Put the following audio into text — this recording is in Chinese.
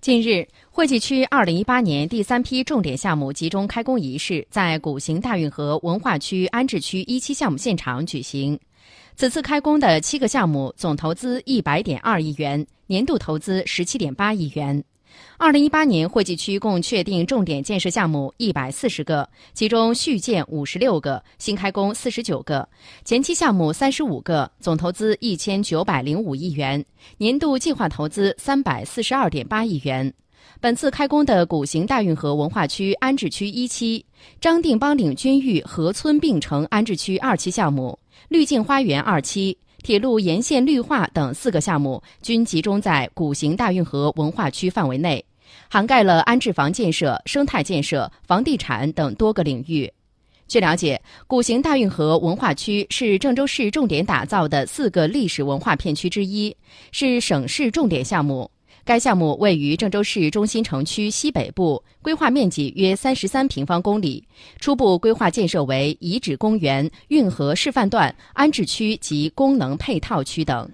近日，惠济区二零一八年第三批重点项目集中开工仪式在古行大运河文化区安置区一期项目现场举行。此次开工的七个项目总投资一百点二亿元，年度投资十七点八亿元。2018年，惠济区共确定重点建设项目140个，其中续建56个，新开工49个，前期项目35个，总投资1905亿元，年度计划投资342.8亿元。本次开工的古型大运河文化区安置区一期、张定邦岭军峪河村并城安置区二期项目、绿境花园二期。铁路沿线绿化等四个项目均集中在古行大运河文化区范围内，涵盖了安置房建设、生态建设、房地产等多个领域。据了解，古行大运河文化区是郑州市重点打造的四个历史文化片区之一，是省市重点项目。该项目位于郑州市中心城区西北部，规划面积约三十三平方公里，初步规划建设为遗址公园、运河示范段、安置区及功能配套区等。